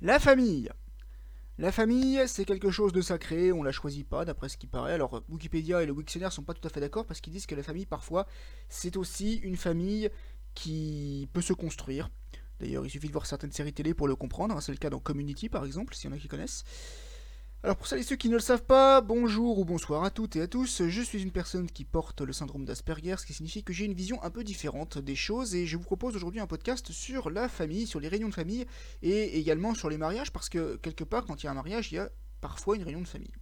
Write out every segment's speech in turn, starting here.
La famille. La famille, c'est quelque chose de sacré, on la choisit pas d'après ce qui paraît. Alors Wikipédia et le Wiktionnaire sont pas tout à fait d'accord parce qu'ils disent que la famille parfois c'est aussi une famille qui peut se construire. D'ailleurs, il suffit de voir certaines séries télé pour le comprendre, hein. c'est le cas dans Community par exemple, s'il y en a qui connaissent. Alors pour celles et ceux qui ne le savent pas, bonjour ou bonsoir à toutes et à tous, je suis une personne qui porte le syndrome d'Asperger, ce qui signifie que j'ai une vision un peu différente des choses et je vous propose aujourd'hui un podcast sur la famille, sur les réunions de famille et également sur les mariages parce que quelque part quand il y a un mariage, il y a parfois une réunion de famille.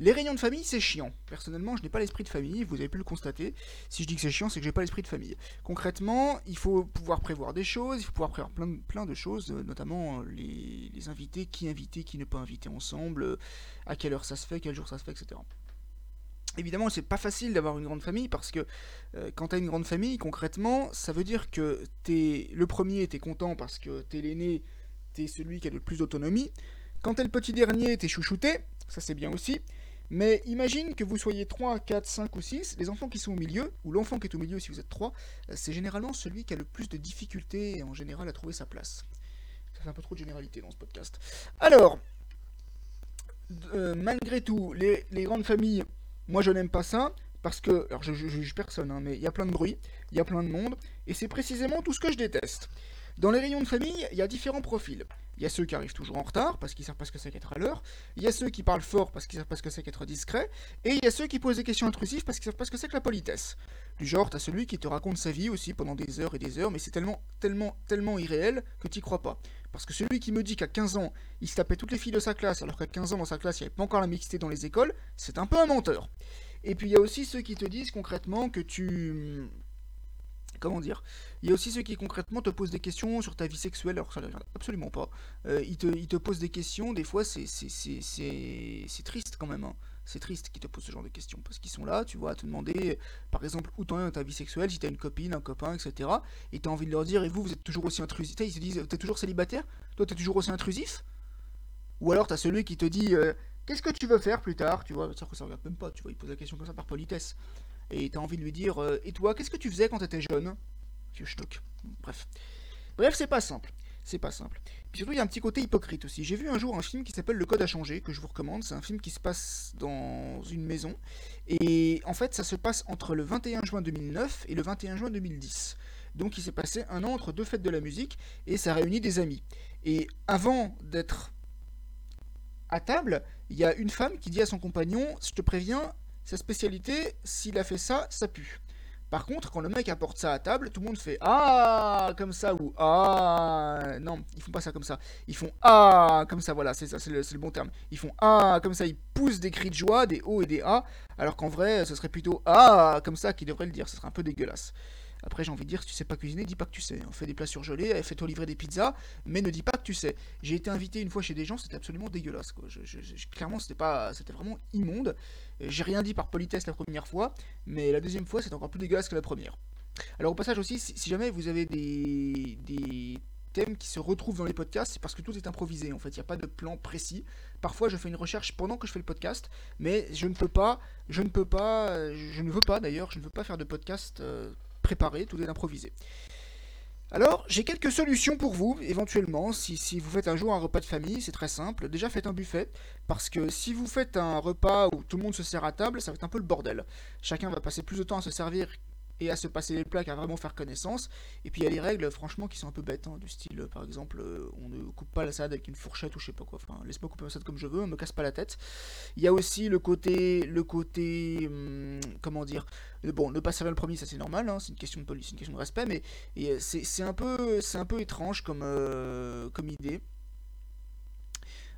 Les réunions de famille, c'est chiant. Personnellement, je n'ai pas l'esprit de famille, vous avez pu le constater. Si je dis que c'est chiant, c'est que j'ai pas l'esprit de famille. Concrètement, il faut pouvoir prévoir des choses, il faut pouvoir prévoir plein de, choses, euh, notamment euh, les, invités, qui inviter, qui ne pas inviter ensemble, euh, à quelle heure ça se fait, quel jour ça se fait, etc. Évidemment, c'est pas facile d'avoir une grande famille parce que quand tu as une grande famille, concrètement, ça veut dire que es le premier, t'es content parce que t'es l'aîné, t'es celui qui a le plus d'autonomie. Quand t'es le petit dernier, t'es chouchouté, ça c'est bien aussi. Mais imagine que vous soyez 3, 4, 5 ou 6, les enfants qui sont au milieu, ou l'enfant qui est au milieu si vous êtes 3, euh, c'est généralement celui qui a le plus de difficultés en général à trouver sa place. Ça fait un peu trop de généralité dans ce podcast. Alors, euh, malgré tout, les, grandes familles, moi je n'aime pas ça, parce que, alors je juge personne, hein, mais il y a plein de bruit, il y a plein de monde, et c'est précisément tout ce que je déteste. Dans les réunions de famille, il y a différents profils. Il y a ceux qui arrivent toujours en retard parce qu'ils savent pas ce que c'est qu'être à l'heure. Il y a ceux qui parlent fort parce qu'ils savent pas ce que c'est qu'être discret. Et il y a ceux qui posent des questions intrusives parce qu'ils savent pas ce que c'est que la politesse. Du genre, t'as celui qui te raconte sa vie aussi pendant des heures et des heures, mais c'est tellement, tellement, tellement irréel que t'y crois pas. Parce que celui qui me dit qu'à 15 ans, il se tapait toutes les filles de sa classe, alors qu'à 15 ans dans sa classe, il n'y avait pas encore la mixité dans les écoles, c'est un peu un menteur. Et puis il y a aussi ceux qui te disent concrètement que tu comment dire Il y a aussi ceux qui concrètement te posent des questions sur ta vie sexuelle, alors ça ne regarde absolument pas. Euh, ils, te, posent des questions, des fois c'est triste quand même. Hein. C'est triste qu'ils te posent ce genre de questions, parce qu'ils sont là, tu vois, à te demander, par exemple, où t'en es dans ta vie sexuelle, si t'as une copine, un copain, etc. Et t'as envie de leur dire, et vous, vous êtes toujours aussi intrusif. Ils se disent, t'es toujours célibataire? Toi, t'es toujours aussi intrusif? Ou alors t'as celui qui te dit, euh, qu'est-ce que tu veux faire plus tard? Tu vois, ça, ça regarde même pas, tu vois, il pose la question comme ça par politesse et t'as envie de lui dire euh, Et toi, qu'est-ce que tu faisais quand t'étais jeune? Vieux. Bref. Bref, c'est pas simple. C'est pas simple. Puis surtout, il y a un petit côté hypocrite aussi. J'ai vu un jour un film qui s'appelle Le Code à changer, que je vous recommande. C'est un film qui se passe dans une maison. Et en fait, ça se passe entre le 21 juin 2009 et le 21 juin 2010. Donc il s'est passé un an entre deux fêtes de la musique et ça réunit des amis. Et avant d'être à table, il y a une femme qui dit à son compagnon Je te préviens, sa spécialité, s'il a fait ça, ça pue. Par contre, quand le mec apporte ça à table, tout le monde fait Ah comme ça ou Ah. Non, ils font pas ça comme ça. Ils font Ah comme ça, voilà, c'est ça, c'est le, bon terme. Ils font Ah comme ça, ils poussent des cris de joie, des O et des A, alors qu'en vrai, ce serait plutôt Ah comme ça qu'ils devraient le dire. Ce serait un peu dégueulasse. Après, j'ai envie de dire, si tu sais pas cuisiner, dis pas que tu sais. On fait des plats surgelés, fais-toi livrer des pizzas, mais ne dis pas que tu sais. J'ai été invité une fois chez des gens, c'était absolument dégueulasse. Quoi. clairement, c'était pas, c'était vraiment immonde. J'ai rien dit par politesse la première fois, mais la deuxième fois, c'est encore plus dégueulasse que la première. Alors au passage aussi, si, jamais vous avez des, des thèmes qui se retrouvent dans les podcasts, c'est parce que tout est improvisé. En fait, il n'y a pas de plan précis. Parfois, je fais une recherche pendant que je fais le podcast, mais je ne peux pas, je ne peux pas, je ne veux pas d'ailleurs, je ne veux pas faire de podcast. Euh, préparé, tout est improvisé. Alors, j'ai quelques solutions pour vous, éventuellement, si, si, vous faites un jour un repas de famille, c'est très simple. Déjà, faites un buffet, parce que si vous faites un repas où tout le monde se sert à table, ça va être un peu le bordel. Chacun va passer plus de temps à se servir et à se passer les plats qu'à vraiment faire connaissance. Et puis il y a les règles, franchement, qui sont un peu bêtes, hein, du style, par exemple, euh, on ne coupe pas la salade avec une fourchette ou je sais pas quoi. Enfin, laisse-moi couper ma salade comme je veux, on me casse pas la tête. Il y a aussi le côté, le côté, hum, comment dire, euh, bon, ne pas servir le premier, ça c'est normal, hein, c'est une question de police, une question de respect, mais euh, c'est un peu, c'est un peu étrange comme, comme idée.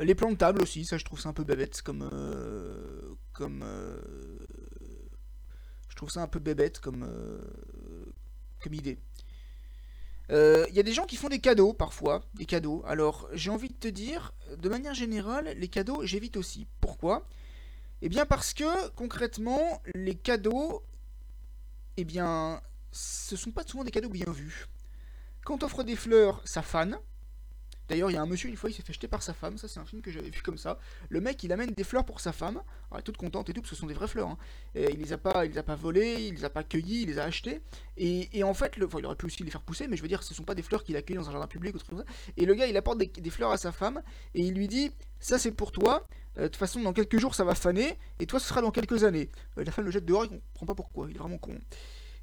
Les plans de table aussi, ça je trouve ça un peu bébête comme, comme je trouve ça un peu bébête comme, euh, comme idée. Il euh, y a des gens qui font des cadeaux parfois, des cadeaux. Alors j'ai envie de te dire, de manière générale, les cadeaux j'évite aussi. Pourquoi? Eh bien parce que concrètement, les cadeaux, eh bien, ce sont pas souvent des cadeaux bien vus. Quand on offre des fleurs, ça fane. D'ailleurs, il y a un monsieur, une fois, il s'est fait jeter par sa femme. Ça, c'est un film que j'avais vu comme ça. Le mec, il amène des fleurs pour sa femme. elle est toute contente et tout, parce que ce sont des vraies fleurs. Hein. Il les a pas, il les a pas volées, il les a pas cueillies, il les a achetées. Et, en fait, il aurait pu aussi les faire pousser, mais je veux dire, ce sont pas des fleurs qu'il a cueillies dans un jardin public ou comme ça. Et le gars, il apporte des, fleurs à sa femme et il lui dit, ça c'est pour toi. Euh, de toute façon, dans quelques jours, ça va faner, et toi, ce sera dans quelques années. Euh, la femme le jette dehors, il comprend pas pourquoi. Il est vraiment con.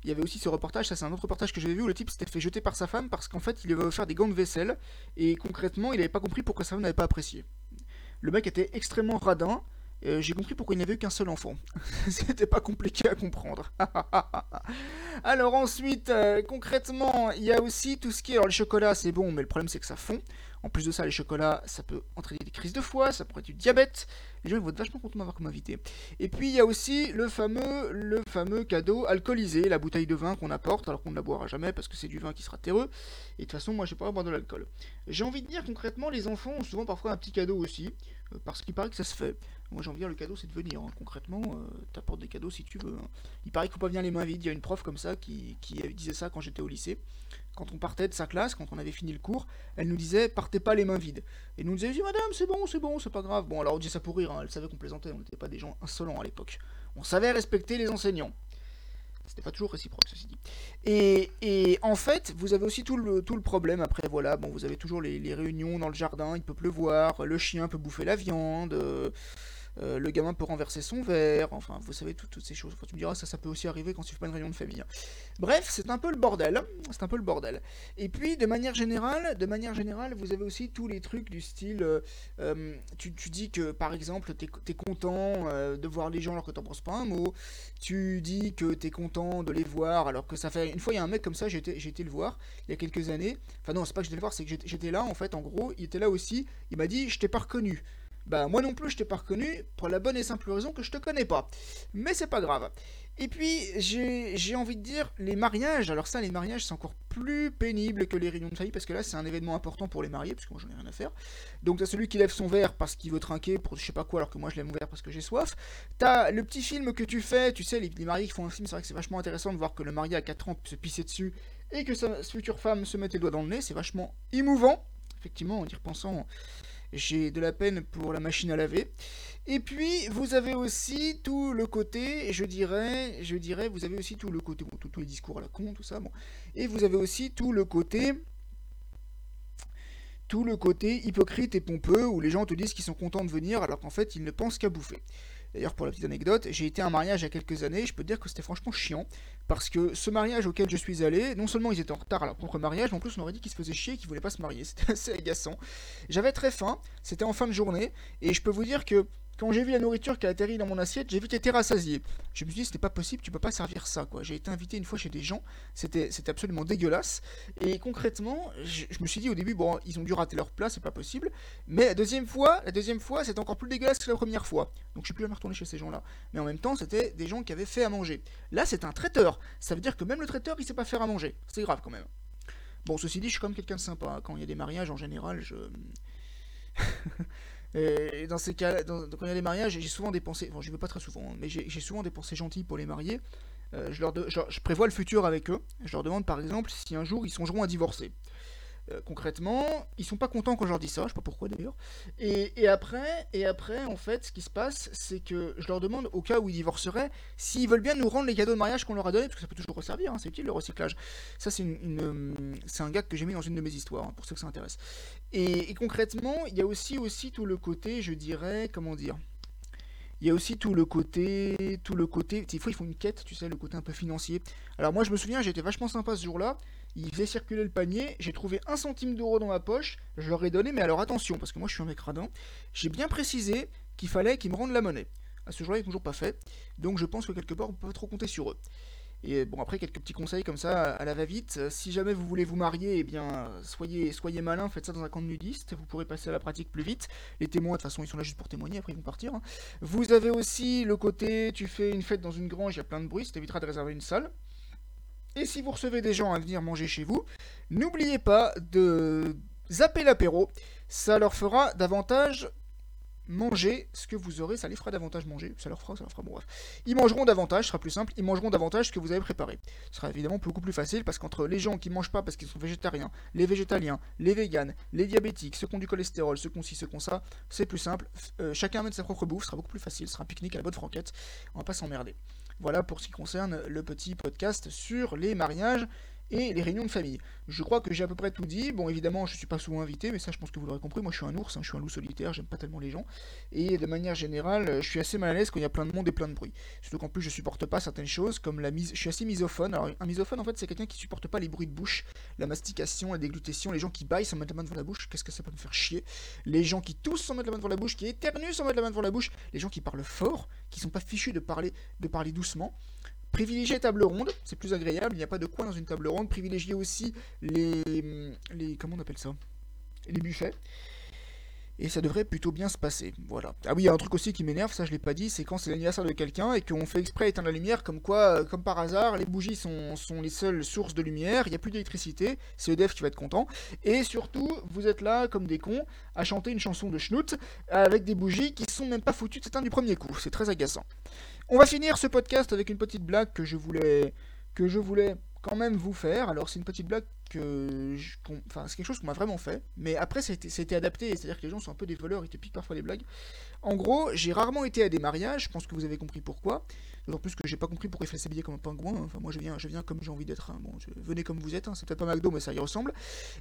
Il y avait aussi ce reportage, ça c'est un autre reportage que j'avais vu où le type s'était fait jeter par sa femme parce qu'en fait il avait faire des gants de vaisselle et concrètement il n'avait pas compris pourquoi sa femme n'avait pas apprécié. Le mec était extrêmement radin. Euh, j'ai compris pourquoi il n'avait qu'un seul enfant. C'était pas compliqué à comprendre. alors ensuite, euh, concrètement, il y a aussi tout ce qui est... Alors le chocolat c'est bon, mais le problème c'est que ça fond. En plus de ça, les chocolats, ça peut entraîner des crises de foie, ça pourrait être du diabète. Les gens ils vont être vachement contents de m'avoir comme invité. Et puis il y a aussi le fameux, le fameux cadeau alcoolisé, la bouteille de vin qu'on apporte alors qu'on ne la boira jamais parce que c'est du vin qui sera terreux. Et de toute façon, moi j'ai pas boire de l'alcool. J'ai envie de dire concrètement, les enfants ont souvent parfois un petit cadeau aussi, parce qu'il paraît que ça se fait. Moi j'ai envie de dire le cadeau c'est de venir. Hein. Concrètement, euh, t'apportes des cadeaux si tu veux. Hein. Il paraît qu'il faut pas venir les mains vides. Il y a une prof comme ça qui, disait ça quand j'étais au lycée quand on partait de sa classe, quand on avait fini le cours, elle nous disait partez pas les mains vides. Et nous disait madame, c'est bon, c'est bon, c'est pas grave. Bon, alors on disait ça pour rire, hein, elle savait qu'on plaisantait, on n'était pas des gens insolents à l'époque. On savait respecter les enseignants. C'était pas toujours réciproque, ceci dit. Et, et, en fait, vous avez aussi tout le, tout le problème. Après, voilà, bon, vous avez toujours les, réunions dans le jardin, il peut pleuvoir, le chien peut bouffer la viande. Euh, le gamin peut renverser son verre, enfin, vous savez, toutes, ces choses. tu me diras, ça, ça peut aussi arriver quand tu fais pas une réunion de famille. Bref, c'est un peu le bordel. C'est un peu le bordel. Et puis, de manière générale, de manière générale, vous avez aussi tous les trucs du style, euh, euh, tu, dis que, par exemple, tu es, content de voir les gens alors que t'en penses pas un mot. Tu dis que tu es content de les voir alors que ça fait... Une fois, il y a un mec comme ça, j'ai été, le voir, il y a quelques années. Enfin non, c'est pas que j'étais le voir, c'est que j'étais là, en fait, en gros, il était là aussi. Il m'a dit, je t'ai pas reconnu. Bah moi non plus je t'ai pas reconnu, pour la bonne et simple raison que je te connais pas. Mais c'est pas grave. Et puis j'ai envie de dire, les mariages, alors ça les mariages c'est encore plus pénible que les réunions de famille, parce que là c'est un événement important pour les mariés, parce que moi j'en ai rien à faire. Donc t'as celui qui lève son verre parce qu'il veut trinquer pour je sais pas quoi, alors que moi je lève mon verre parce que j'ai soif. T'as le petit film que tu fais, tu sais, les, mariés qui font un film, c'est vrai que c'est vachement intéressant de voir que le marié à 4 ans se pisser dessus, et que sa future femme se mette les doigts dans le nez, c'est vachement émouvant. Effectivement, en y repensant, j'ai de la peine pour la machine à laver. Et puis vous avez aussi tout le côté, je dirais, je dirais, vous avez aussi tout le côté, bon, tous les discours à la con, tout ça, bon. Et vous avez aussi tout le côté, tout le côté hypocrite et pompeux où les gens te disent qu'ils sont contents de venir alors qu'en fait ils ne pensent qu'à bouffer. D'ailleurs, pour la petite anecdote, j'ai été à un mariage il y a quelques années, je peux dire que c'était franchement chiant, parce que ce mariage auquel je suis allé, non seulement ils étaient en retard à leur propre mariage, mais en plus on aurait dit qu'ils se faisaient chier et qu'ils voulaient pas se marier. C'était assez agaçant. J'avais très faim, c'était en fin de journée, et je peux vous dire que quand j'ai vu la nourriture qui a atterri dans mon assiette, j'ai vu que été rassasié. Je me suis dit, c'était pas possible, tu peux pas servir ça, quoi. J'ai été invité une fois chez des gens, c'était absolument dégueulasse. Et concrètement, je, me suis dit au début, bon, ils ont dû rater leur plat, c'est pas possible. Mais la deuxième fois, la deuxième fois, c'était encore plus dégueulasse que la première fois. Donc je suis plus jamais retourner chez ces gens-là. Mais en même temps, c'était des gens qui avaient fait à manger. Là, c'est un traiteur. Ça veut dire que même le traiteur, il sait pas faire à manger. C'est grave quand même. Bon, ceci dit, je suis quand même quelqu'un de sympa. Quand il y a des mariages, en général, je. Et dans ces cas, quand il y a des mariages, j'ai souvent dépensé, bon, je vais pas très souvent, hein, mais j'ai souvent des pensées gentilles pour les mariés. Euh, je, leur je, prévois le futur avec eux. Je leur demande par exemple si un jour ils songeront à divorcer. Euh, concrètement, ils sont pas contents quand je leur dis ça, je sais pas pourquoi d'ailleurs. Et, après, et après, en fait, ce qui se passe, c'est que je leur demande, au cas où ils divorceraient, s'ils veulent bien nous rendre les cadeaux de mariage qu'on leur a donnés, parce que ça peut toujours resservir, hein, c'est utile le recyclage. Ça, c'est une, c'est un gag que j'ai mis dans une de mes histoires, hein, pour ceux que ça intéresse. Et, concrètement, il y a aussi, tout le côté, je dirais, comment dire il y a aussi tout le côté, tout le côté, des fois ils font une quête, tu sais, le côté un peu financier. Alors moi je me souviens, j'étais vachement sympa ce jour-là, il faisait circuler le panier, j'ai trouvé un centime d'euro dans ma poche, je leur ai donné, mais alors attention, parce que moi je suis un mec radin, j'ai bien précisé qu'il fallait qu'ils me rendent la monnaie. À ce jour-là, ils toujours pas fait, donc je pense que quelque part on peut pas trop compter sur eux. Et bon, après, quelques petits conseils comme ça à la va-vite. Si jamais vous voulez vous marier, eh bien, soyez, soyez malin, faites ça dans un camp de nudistes. Vous pourrez passer à la pratique plus vite. Les témoins, de toute façon, ils sont là juste pour témoigner, après ils vont partir. Hein. Vous avez aussi le côté, tu fais une fête dans une grange, il y a plein de bruit, ça t'évitera de réserver une salle. Et si vous recevez des gens à venir manger chez vous, n'oubliez pas de zapper l'apéro. Ça leur fera davantage manger ce que vous aurez, ça les fera davantage manger, ça leur fera, ça leur fera, bon bref. Ils mangeront davantage, ce sera plus simple, ils mangeront davantage ce que vous avez préparé. Ce sera évidemment beaucoup plus facile parce qu'entre les gens qui mangent pas parce qu'ils sont végétariens, les végétaliens, les véganes, les diabétiques, ceux qui ont du cholestérol, ceux qui ont ci, ceux qui ont ça, c'est plus simple. Euh, chacun amène sa propre bouffe, ce sera beaucoup plus facile, ce sera un pique-nique à la bonne franquette, on va pas s'emmerder. Voilà pour ce qui concerne le petit podcast sur les mariages et les réunions de famille. Je crois que j'ai à peu près tout dit. Bon, évidemment, je suis pas souvent invité, mais ça, je pense que vous l'aurez compris. Moi, je suis un ours, hein, je suis un loup solitaire, j'aime pas tellement les gens. Et de manière générale, je suis assez mal à l'aise quand il y a plein de monde et plein de bruit. Surtout qu'en plus, je supporte pas certaines choses, comme la mise. Je suis assez misophone. Alors, un misophone, en fait, c'est quelqu'un qui supporte pas les bruits de bouche, la mastication, la déglutation, les gens qui baillent sans mettre la main devant la bouche. Qu'est-ce que ça peut me faire chier? Les gens qui toussent sans mettre la main devant la bouche, qui éternuent sans mettre la main devant la bouche, les gens qui parlent fort, qui sont pas fichus de parler, de parler doucement. Privilégiez table ronde, c'est plus agréable, il n'y a pas de coin dans une table ronde. Privilégiez aussi les, les comment on appelle ça? Les buffets. Et ça devrait plutôt bien se passer. Voilà. Ah oui, il y a un truc aussi qui m'énerve, ça je l'ai pas dit, c'est quand c'est l'anniversaire de quelqu'un et qu'on fait exprès éteindre la lumière, comme quoi, euh, comme par hasard, les bougies sont, les seules sources de lumière, il n'y a plus d'électricité, c'est EDF qui va être content. Et surtout, vous êtes là, comme des cons, à chanter une chanson de schnout avec des bougies qui sont même pas foutues de s'éteindre du premier coup. C'est très agaçant. On va finir ce podcast avec une petite blague que je voulais, que je voulais quand même vous faire. Alors c'est une petite blague que, c'est quelque chose qu'on m'a vraiment fait, mais après c'était adapté, c'est-à-dire que les gens sont un peu des voleurs, ils te piquent parfois les blagues. En gros, j'ai rarement été à des mariages, je pense que vous avez compris pourquoi. D'autant plus que j'ai pas compris pourquoi il fallait s'habiller comme un pingouin. Enfin, moi je viens, je viens comme j'ai envie d'être. Hein. Bon, venez comme vous êtes, hein. c'est peut-être pas McDo, mais ça y ressemble.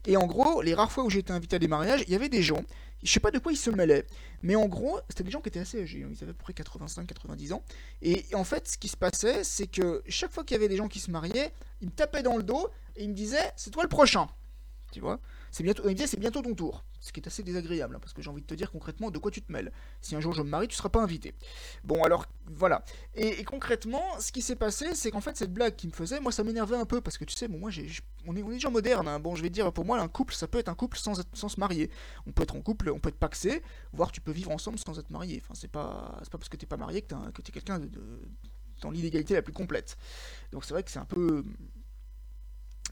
Et en gros, les rares fois où j'ai été invité à des mariages, il y avait des gens, je sais pas de quoi ils se mêlaient, mais en gros, c'était des gens qui étaient assez âgés, hein. ils avaient à peu près 85-90 ans. Et en fait, ce qui se passait, c'est que chaque fois qu'il y avait des gens qui se mariaient, ils me tapaient dans le dos et ils me disaient C'est toi le prochain. Tu vois? C'est bientôt, il me disait c'est bientôt ton tour. Ce qui est assez désagréable, hein, parce que j'ai envie de te dire concrètement de quoi tu te mêles. Si un jour je me marie, tu seras pas invité. Bon, alors voilà. Et, concrètement, ce qui s'est passé, c'est qu'en fait, cette blague qui me faisait, moi ça m'énervait un peu, parce que tu sais, bon, moi, on, est, on est gens modernes. Hein. Bon, je vais dire, pour moi, un couple, ça peut être un couple sans, sans se marier. On peut être en couple, on peut être paxé, voire tu peux vivre ensemble sans être marié. Enfin, c'est pas, c'est pas parce que t'es pas marié que t'es, que quelqu'un dans l'illégalité la plus complète. Donc c'est vrai que c'est un peu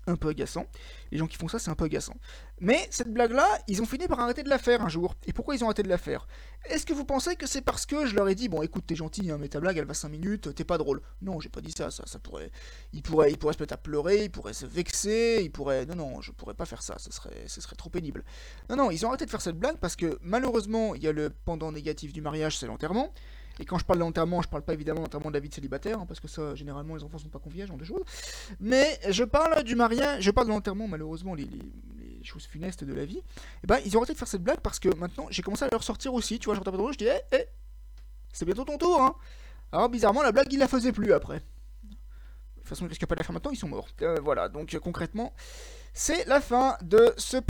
un peu agaçant. Les gens qui font ça, c'est un peu agaçant. Mais cette blague-là, ils ont fini par arrêter de la faire un jour. Et pourquoi ils ont arrêté de la faire? Est-ce que vous pensez que c'est parce que je leur ai dit, bon écoute, t'es gentil, hein, mais ta blague, elle va 5 minutes, t'es pas drôle? Non, j'ai pas dit ça, ça, ça pourrait... Ils pourraient, se mettre à pleurer, ils pourraient se vexer, ils pourraient... Non, non, je pourrais pas faire ça, ce serait, ce serait trop pénible. Non, non, ils ont arrêté de faire cette blague parce que malheureusement, il y a le pendant négatif du mariage, c'est l'enterrement. Et quand je parle d'enterrement, je parle pas évidemment d'enterrement de la vie de célibataire, hein, parce que ça, généralement, les enfants sont pas conviés, genre de choses. Mais je parle du mariage, je parle de l'enterrement, malheureusement, les, choses funestes de la vie. Et eh ben, ils ont arrêté de faire cette blague parce que maintenant, j'ai commencé à leur sortir aussi, tu vois, je pas je dis, hé, eh, hé, c'est bientôt ton tour, hein. Alors, bizarrement, la blague, il la faisait plus après. De toute façon, ils risquent pas de la faire maintenant, ils sont morts. Euh, voilà, donc concrètement, c'est la fin de ce